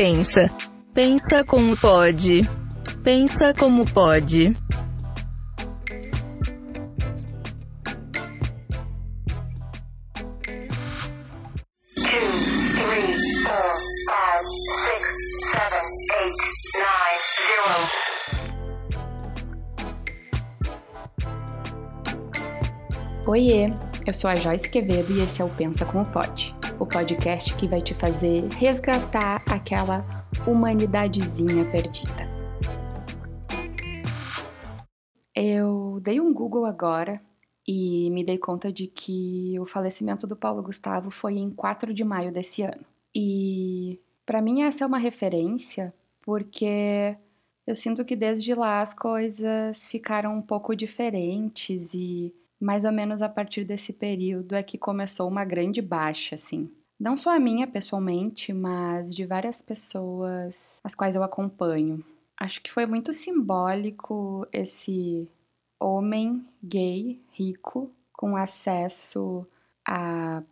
pensa. Pensa como pode. Pensa como pode. Oiê, eu sou a Joyce Quevedo e esse é o Pensa Como Pode, o podcast que vai te fazer resgatar aquela humanidadezinha perdida. Eu dei um Google agora e me dei conta de que o falecimento do Paulo Gustavo foi em 4 de maio desse ano. E para mim essa é uma referência porque eu sinto que desde lá as coisas ficaram um pouco diferentes e mais ou menos a partir desse período é que começou uma grande baixa, assim. Não só a minha pessoalmente, mas de várias pessoas as quais eu acompanho. Acho que foi muito simbólico esse homem gay, rico, com acesso a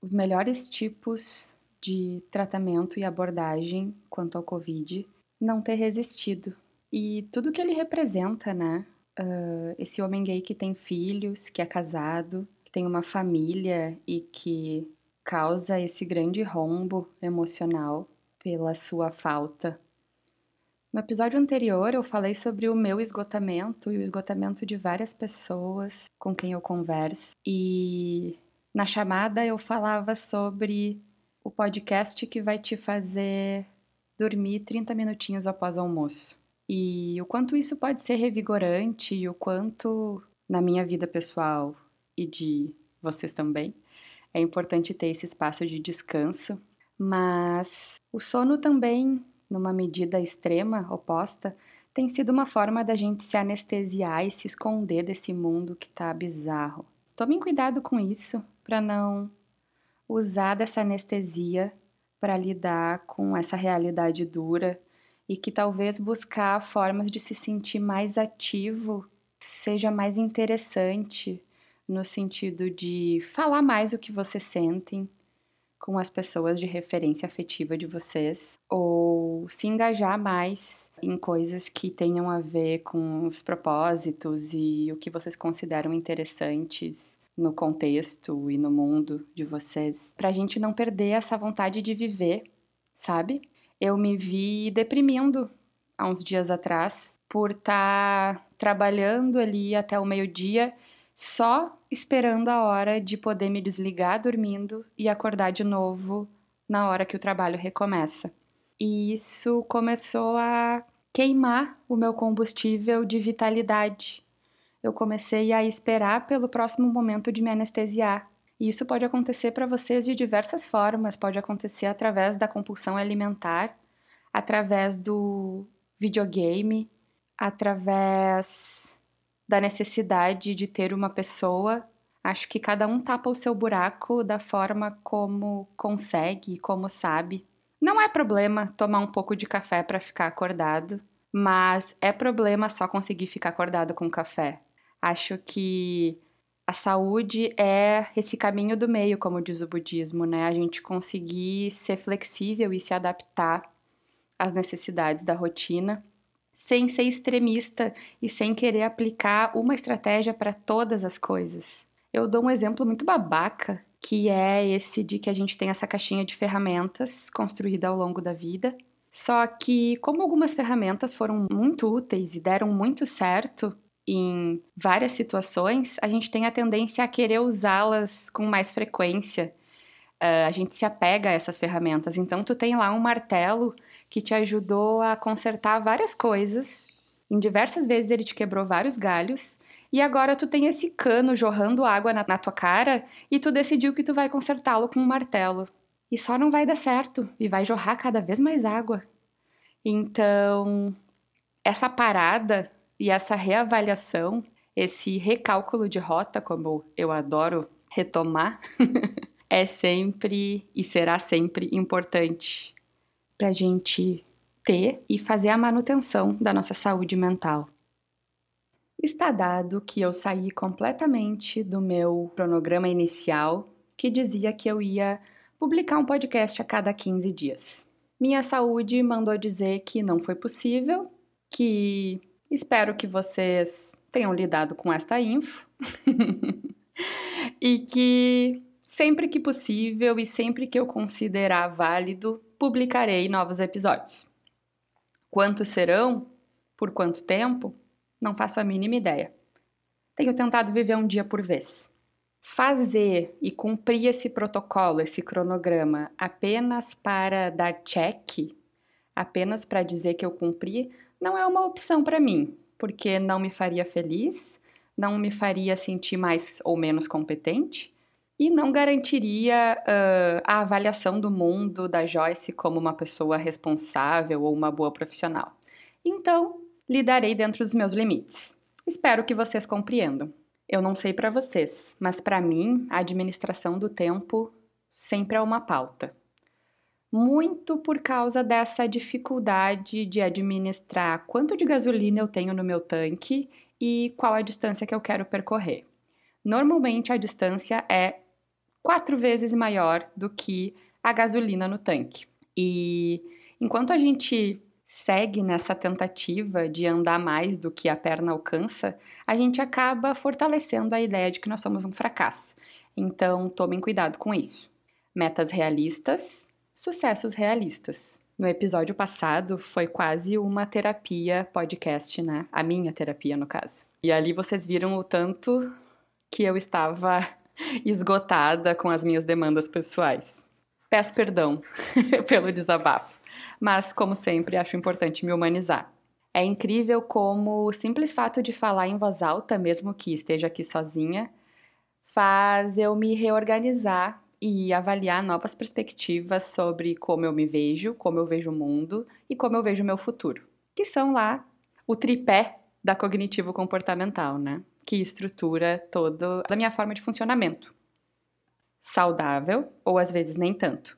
os melhores tipos de tratamento e abordagem quanto ao Covid, não ter resistido. E tudo que ele representa, né? Uh, esse homem gay que tem filhos, que é casado, que tem uma família e que causa esse grande rombo emocional pela sua falta. No episódio anterior, eu falei sobre o meu esgotamento e o esgotamento de várias pessoas com quem eu converso. E na chamada eu falava sobre o podcast que vai te fazer dormir 30 minutinhos após o almoço. E o quanto isso pode ser revigorante e o quanto, na minha vida pessoal e de vocês também, é importante ter esse espaço de descanso. Mas o sono também, numa medida extrema, oposta, tem sido uma forma da gente se anestesiar e se esconder desse mundo que tá bizarro. Tomem cuidado com isso, para não usar dessa anestesia para lidar com essa realidade dura e que talvez buscar formas de se sentir mais ativo seja mais interessante no sentido de falar mais o que vocês sentem com as pessoas de referência afetiva de vocês ou se engajar mais em coisas que tenham a ver com os propósitos e o que vocês consideram interessantes no contexto e no mundo de vocês, para a gente não perder essa vontade de viver, sabe? Eu me vi deprimindo há uns dias atrás por estar tá trabalhando ali até o meio-dia, só esperando a hora de poder me desligar dormindo e acordar de novo na hora que o trabalho recomeça. E isso começou a queimar o meu combustível de vitalidade. Eu comecei a esperar pelo próximo momento de me anestesiar. E isso pode acontecer para vocês de diversas formas, pode acontecer através da compulsão alimentar, através do videogame, através da necessidade de ter uma pessoa. Acho que cada um tapa o seu buraco da forma como consegue como sabe. Não é problema tomar um pouco de café para ficar acordado, mas é problema só conseguir ficar acordado com café. Acho que a saúde é esse caminho do meio, como diz o budismo, né? A gente conseguir ser flexível e se adaptar às necessidades da rotina, sem ser extremista e sem querer aplicar uma estratégia para todas as coisas. Eu dou um exemplo muito babaca, que é esse de que a gente tem essa caixinha de ferramentas construída ao longo da vida. Só que, como algumas ferramentas foram muito úteis e deram muito certo, em várias situações, a gente tem a tendência a querer usá-las com mais frequência. Uh, a gente se apega a essas ferramentas. Então, tu tem lá um martelo que te ajudou a consertar várias coisas. Em diversas vezes ele te quebrou vários galhos. E agora tu tem esse cano jorrando água na, na tua cara e tu decidiu que tu vai consertá-lo com um martelo. E só não vai dar certo e vai jorrar cada vez mais água. Então, essa parada e essa reavaliação, esse recálculo de rota, como eu adoro retomar, é sempre e será sempre importante para a gente ter e fazer a manutenção da nossa saúde mental. Está dado que eu saí completamente do meu cronograma inicial, que dizia que eu ia publicar um podcast a cada 15 dias. minha saúde mandou dizer que não foi possível, que espero que vocês tenham lidado com esta info e que sempre que possível e sempre que eu considerar válido, publicarei novos episódios. Quantos serão? Por quanto tempo? Não faço a mínima ideia. Tenho tentado viver um dia por vez. Fazer e cumprir esse protocolo, esse cronograma, apenas para dar check, apenas para dizer que eu cumpri, não é uma opção para mim, porque não me faria feliz, não me faria sentir mais ou menos competente e não garantiria uh, a avaliação do mundo da Joyce como uma pessoa responsável ou uma boa profissional. Então, lidarei dentro dos meus limites. Espero que vocês compreendam. Eu não sei para vocês, mas para mim, a administração do tempo sempre é uma pauta. Muito por causa dessa dificuldade de administrar quanto de gasolina eu tenho no meu tanque e qual a distância que eu quero percorrer. Normalmente a distância é quatro vezes maior do que a gasolina no tanque. E enquanto a gente segue nessa tentativa de andar mais do que a perna alcança, a gente acaba fortalecendo a ideia de que nós somos um fracasso. Então, tomem cuidado com isso. Metas realistas, sucessos realistas. No episódio passado foi quase uma terapia podcast, né? A minha terapia, no caso. E ali vocês viram o tanto que eu estava esgotada com as minhas demandas pessoais. Peço perdão pelo desabafo, mas como sempre acho importante me humanizar. É incrível como o simples fato de falar em voz alta, mesmo que esteja aqui sozinha, faz eu me reorganizar e avaliar novas perspectivas sobre como eu me vejo, como eu vejo o mundo e como eu vejo o meu futuro, que são lá o tripé da cognitivo comportamental, né? Que estrutura toda a minha forma de funcionamento. Saudável ou às vezes nem tanto.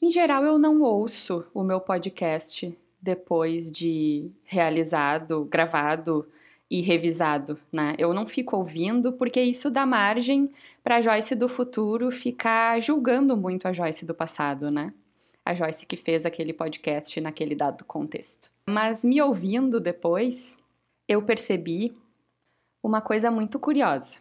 Em geral, eu não ouço o meu podcast depois de realizado, gravado e revisado, né? Eu não fico ouvindo porque isso dá margem para a Joyce do futuro ficar julgando muito a Joyce do passado, né? A Joyce que fez aquele podcast naquele dado contexto. Mas me ouvindo depois, eu percebi uma coisa muito curiosa.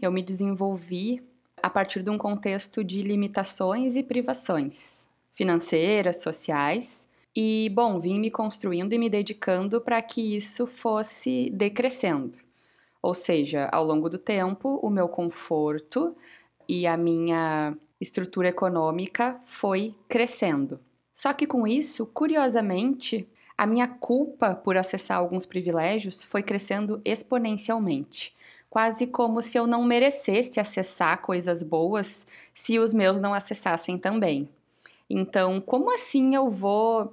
Eu me desenvolvi a partir de um contexto de limitações e privações financeiras, sociais, e, bom, vim me construindo e me dedicando para que isso fosse decrescendo. Ou seja, ao longo do tempo, o meu conforto e a minha estrutura econômica foi crescendo. Só que com isso, curiosamente, a minha culpa por acessar alguns privilégios foi crescendo exponencialmente, quase como se eu não merecesse acessar coisas boas se os meus não acessassem também. Então, como assim eu vou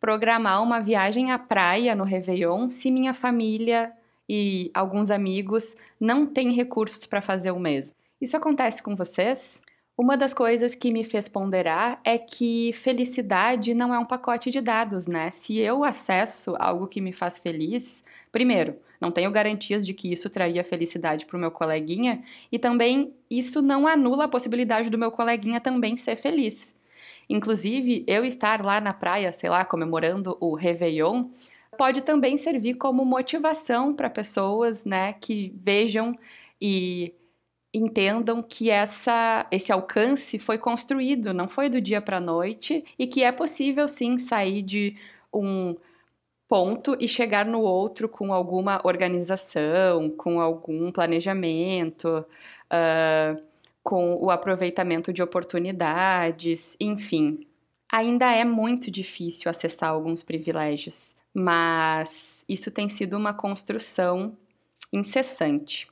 programar uma viagem à praia no Réveillon se minha família e alguns amigos não têm recursos para fazer o mesmo. Isso acontece com vocês? Uma das coisas que me fez ponderar é que felicidade não é um pacote de dados, né? Se eu acesso algo que me faz feliz, primeiro, não tenho garantias de que isso traria felicidade para o meu coleguinha e também isso não anula a possibilidade do meu coleguinha também ser feliz. Inclusive, eu estar lá na praia, sei lá, comemorando o Réveillon, pode também servir como motivação para pessoas, né, que vejam e entendam que essa, esse alcance foi construído, não foi do dia para a noite e que é possível sim sair de um ponto e chegar no outro com alguma organização, com algum planejamento. Uh, com o aproveitamento de oportunidades, enfim. Ainda é muito difícil acessar alguns privilégios, mas isso tem sido uma construção incessante.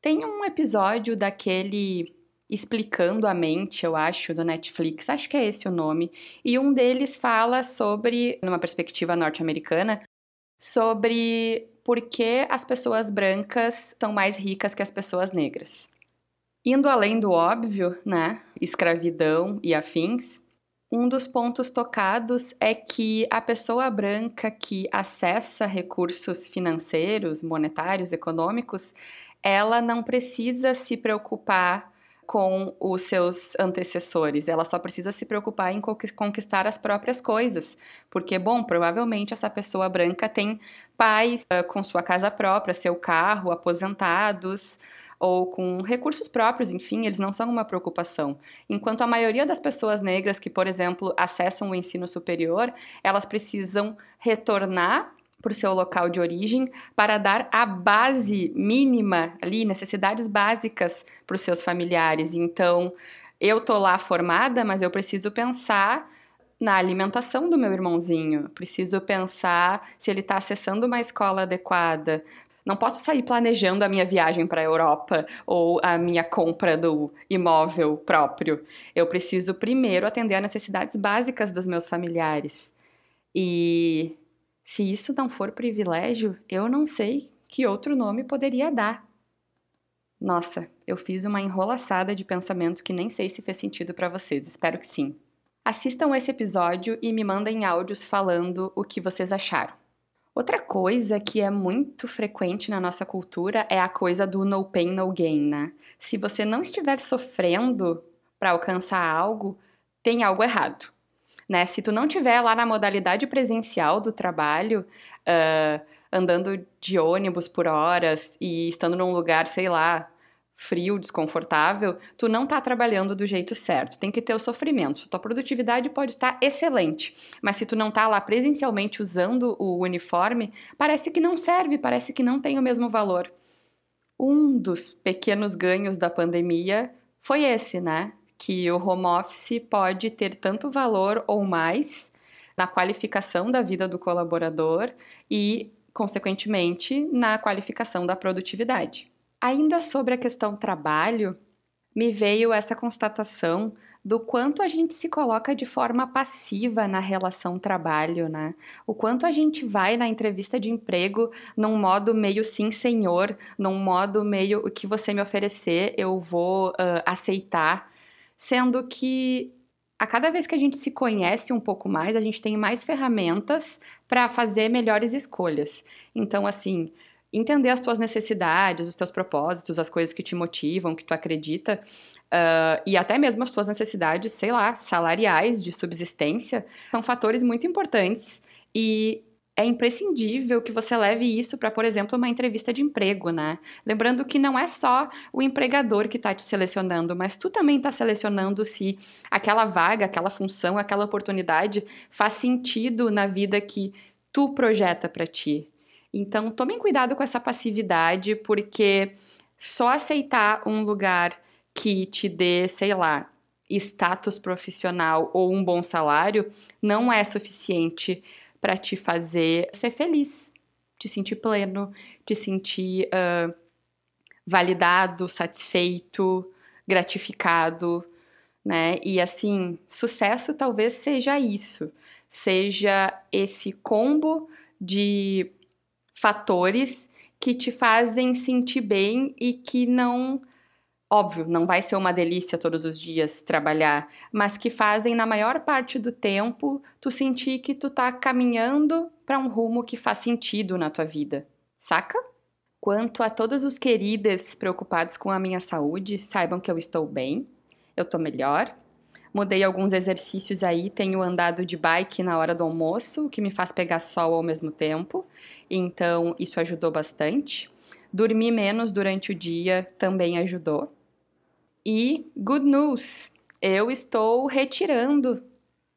Tem um episódio daquele Explicando a Mente, eu acho, do Netflix, acho que é esse o nome, e um deles fala sobre, numa perspectiva norte-americana, sobre por que as pessoas brancas são mais ricas que as pessoas negras. Indo além do óbvio, né, escravidão e afins, um dos pontos tocados é que a pessoa branca que acessa recursos financeiros, monetários, econômicos, ela não precisa se preocupar com os seus antecessores. Ela só precisa se preocupar em conquistar as próprias coisas. Porque, bom, provavelmente essa pessoa branca tem pais uh, com sua casa própria, seu carro, aposentados ou com recursos próprios, enfim, eles não são uma preocupação. Enquanto a maioria das pessoas negras que, por exemplo, acessam o ensino superior, elas precisam retornar para o seu local de origem para dar a base mínima ali, necessidades básicas para os seus familiares. Então, eu tô lá formada, mas eu preciso pensar na alimentação do meu irmãozinho, preciso pensar se ele está acessando uma escola adequada. Não posso sair planejando a minha viagem para a Europa ou a minha compra do imóvel próprio. Eu preciso primeiro atender às necessidades básicas dos meus familiares. E se isso não for privilégio, eu não sei que outro nome poderia dar. Nossa, eu fiz uma enrolaçada de pensamento que nem sei se fez sentido para vocês, espero que sim. Assistam esse episódio e me mandem áudios falando o que vocês acharam. Outra coisa que é muito frequente na nossa cultura é a coisa do no pain, no gain, né? Se você não estiver sofrendo para alcançar algo, tem algo errado né? Se tu não tiver lá na modalidade presencial do trabalho, uh, andando de ônibus por horas e estando num lugar, sei lá, frio, desconfortável, tu não tá trabalhando do jeito certo. Tem que ter o sofrimento. Tua produtividade pode estar excelente, mas se tu não tá lá presencialmente usando o uniforme, parece que não serve, parece que não tem o mesmo valor. Um dos pequenos ganhos da pandemia foi esse, né? que o home office pode ter tanto valor ou mais na qualificação da vida do colaborador e, consequentemente, na qualificação da produtividade. Ainda sobre a questão trabalho, me veio essa constatação do quanto a gente se coloca de forma passiva na relação trabalho, né? O quanto a gente vai na entrevista de emprego num modo meio sim senhor, num modo meio o que você me oferecer eu vou uh, aceitar sendo que a cada vez que a gente se conhece um pouco mais, a gente tem mais ferramentas para fazer melhores escolhas. Então, assim, entender as tuas necessidades, os teus propósitos, as coisas que te motivam, que tu acredita, uh, e até mesmo as tuas necessidades, sei lá, salariais, de subsistência, são fatores muito importantes e é imprescindível que você leve isso para, por exemplo, uma entrevista de emprego, né? Lembrando que não é só o empregador que está te selecionando, mas tu também está selecionando se aquela vaga, aquela função, aquela oportunidade faz sentido na vida que tu projeta para ti. Então, tomem cuidado com essa passividade, porque só aceitar um lugar que te dê, sei lá, status profissional ou um bom salário não é suficiente para te fazer ser feliz, te sentir pleno, te sentir uh, validado, satisfeito, gratificado, né? E assim, sucesso talvez seja isso, seja esse combo de fatores que te fazem sentir bem e que não Óbvio, não vai ser uma delícia todos os dias trabalhar, mas que fazem na maior parte do tempo tu sentir que tu tá caminhando para um rumo que faz sentido na tua vida, saca? Quanto a todos os queridos preocupados com a minha saúde, saibam que eu estou bem, eu tô melhor. Mudei alguns exercícios aí, tenho andado de bike na hora do almoço, que me faz pegar sol ao mesmo tempo, então isso ajudou bastante. Dormir menos durante o dia também ajudou. E good news, eu estou retirando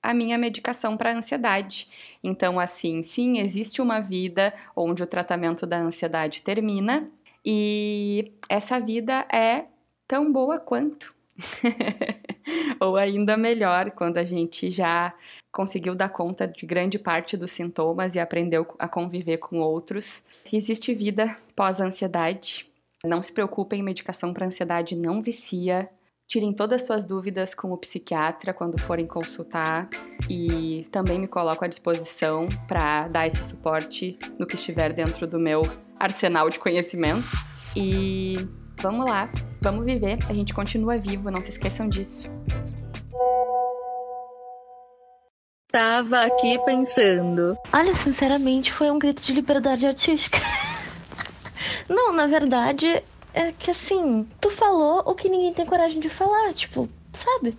a minha medicação para ansiedade. Então, assim, sim, existe uma vida onde o tratamento da ansiedade termina e essa vida é tão boa quanto. Ou ainda melhor, quando a gente já conseguiu dar conta de grande parte dos sintomas e aprendeu a conviver com outros. Existe vida pós-ansiedade não se preocupem, medicação para ansiedade não vicia. Tirem todas as suas dúvidas com o psiquiatra quando forem consultar e também me coloco à disposição para dar esse suporte no que estiver dentro do meu arsenal de conhecimento. E vamos lá, vamos viver, a gente continua vivo, não se esqueçam disso. Tava aqui pensando. Olha, sinceramente, foi um grito de liberdade artística. Não, na verdade, é que assim, tu falou o que ninguém tem coragem de falar, tipo, sabe?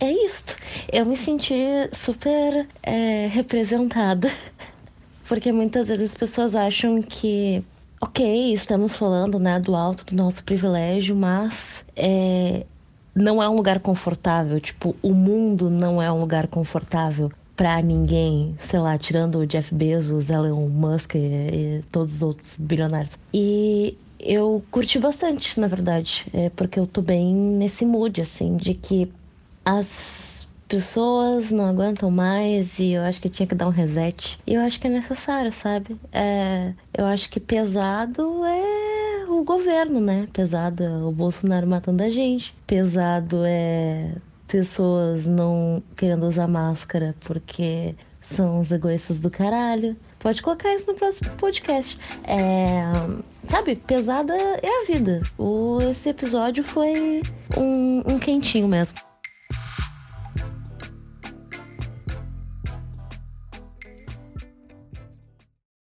É isto. Eu me senti super é, representada. Porque muitas vezes as pessoas acham que, ok, estamos falando né, do alto do nosso privilégio, mas é, não é um lugar confortável. Tipo, o mundo não é um lugar confortável para ninguém, sei lá, tirando o Jeff Bezos, Elon Musk e, e todos os outros bilionários. E eu curti bastante, na verdade, é porque eu tô bem nesse mood, assim, de que as pessoas não aguentam mais e eu acho que tinha que dar um reset. E eu acho que é necessário, sabe? É, eu acho que pesado é o governo, né? Pesado é o Bolsonaro matando a gente. Pesado é pessoas não querendo usar máscara porque são os egoístas do caralho. Pode colocar isso no próximo podcast. É, sabe, pesada é a vida. O, esse episódio foi um, um quentinho mesmo.